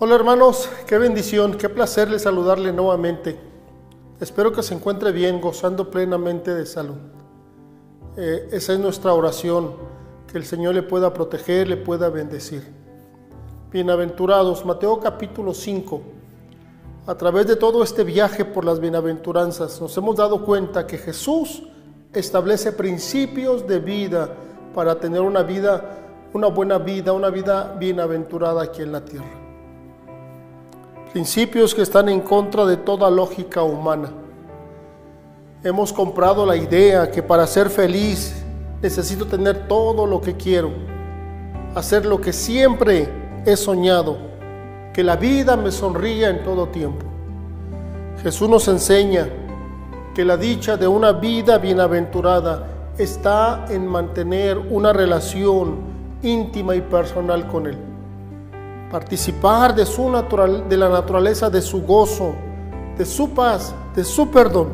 Hola hermanos, qué bendición, qué placer les saludarle nuevamente. Espero que se encuentre bien, gozando plenamente de salud. Eh, esa es nuestra oración, que el Señor le pueda proteger, le pueda bendecir. Bienaventurados, Mateo capítulo 5. A través de todo este viaje por las bienaventuranzas nos hemos dado cuenta que Jesús establece principios de vida para tener una vida, una buena vida, una vida bienaventurada aquí en la tierra principios que están en contra de toda lógica humana. Hemos comprado la idea que para ser feliz necesito tener todo lo que quiero, hacer lo que siempre he soñado, que la vida me sonría en todo tiempo. Jesús nos enseña que la dicha de una vida bienaventurada está en mantener una relación íntima y personal con Él participar de, su natural, de la naturaleza de su gozo, de su paz, de su perdón.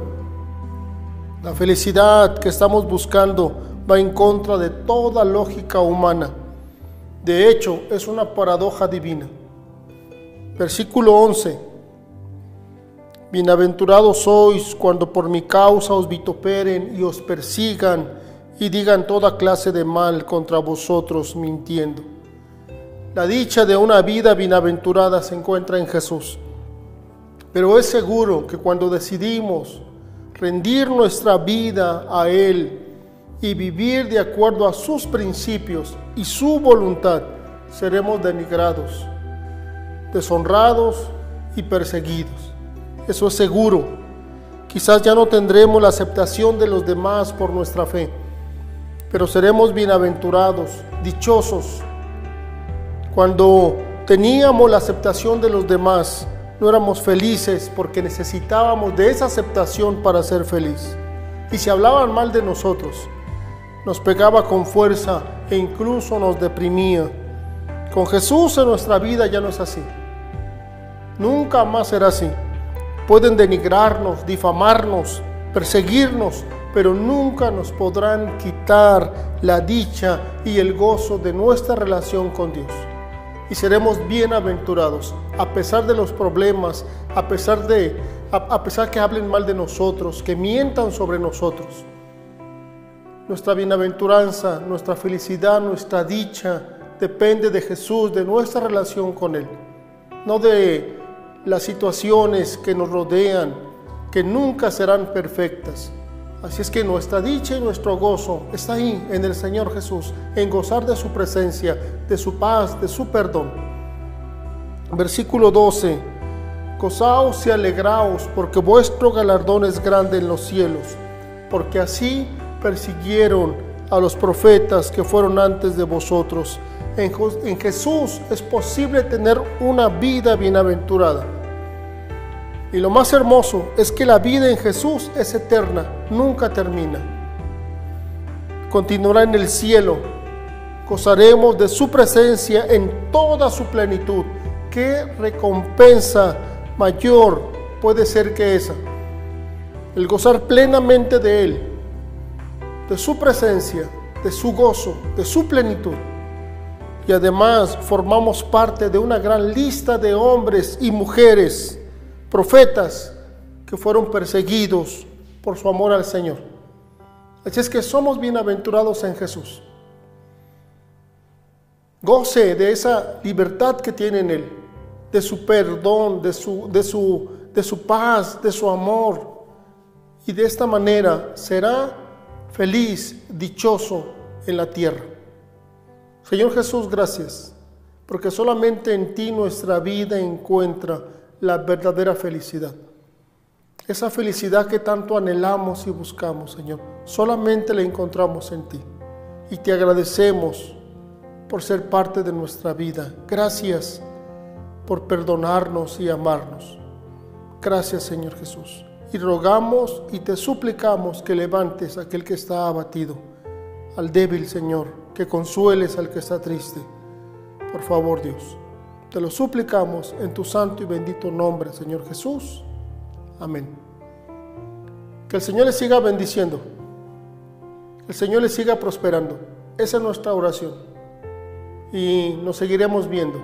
La felicidad que estamos buscando va en contra de toda lógica humana. De hecho, es una paradoja divina. Versículo 11. Bienaventurados sois cuando por mi causa os vituperen y os persigan y digan toda clase de mal contra vosotros mintiendo. La dicha de una vida bienaventurada se encuentra en Jesús. Pero es seguro que cuando decidimos rendir nuestra vida a Él y vivir de acuerdo a sus principios y su voluntad, seremos denigrados, deshonrados y perseguidos. Eso es seguro. Quizás ya no tendremos la aceptación de los demás por nuestra fe, pero seremos bienaventurados, dichosos, cuando teníamos la aceptación de los demás, no éramos felices porque necesitábamos de esa aceptación para ser feliz. Y si hablaban mal de nosotros, nos pegaba con fuerza e incluso nos deprimía. Con Jesús en nuestra vida ya no es así. Nunca más será así. Pueden denigrarnos, difamarnos, perseguirnos, pero nunca nos podrán quitar la dicha y el gozo de nuestra relación con Dios y seremos bienaventurados a pesar de los problemas, a pesar de a, pesar que hablen mal de nosotros, que mientan sobre nosotros. Nuestra bienaventuranza, nuestra felicidad, nuestra dicha depende de Jesús, de nuestra relación con Él, no de las situaciones que nos rodean, que nunca serán perfectas. Así es que nuestra dicha y nuestro gozo está ahí en el Señor Jesús, en gozar de su presencia, de su paz, de su perdón. Versículo 12. Gozaos y alegraos, porque vuestro galardón es grande en los cielos, porque así persiguieron a los profetas que fueron antes de vosotros. En, en Jesús es posible tener una vida bienaventurada. Y lo más hermoso es que la vida en Jesús es eterna, nunca termina. Continuará en el cielo. Gozaremos de su presencia en toda su plenitud. ¿Qué recompensa mayor puede ser que esa? El gozar plenamente de Él, de su presencia, de su gozo, de su plenitud. Y además formamos parte de una gran lista de hombres y mujeres profetas que fueron perseguidos por su amor al Señor. Así es que somos bienaventurados en Jesús. Goce de esa libertad que tiene en Él, de su perdón, de su, de su, de su paz, de su amor. Y de esta manera será feliz, dichoso en la tierra. Señor Jesús, gracias, porque solamente en ti nuestra vida encuentra la verdadera felicidad. Esa felicidad que tanto anhelamos y buscamos, Señor, solamente la encontramos en ti. Y te agradecemos por ser parte de nuestra vida. Gracias por perdonarnos y amarnos. Gracias, Señor Jesús. Y rogamos y te suplicamos que levantes a aquel que está abatido, al débil, Señor, que consueles al que está triste. Por favor, Dios. Te lo suplicamos en tu santo y bendito nombre, Señor Jesús. Amén. Que el Señor le siga bendiciendo. El Señor le siga prosperando. Esa es nuestra oración. Y nos seguiremos viendo.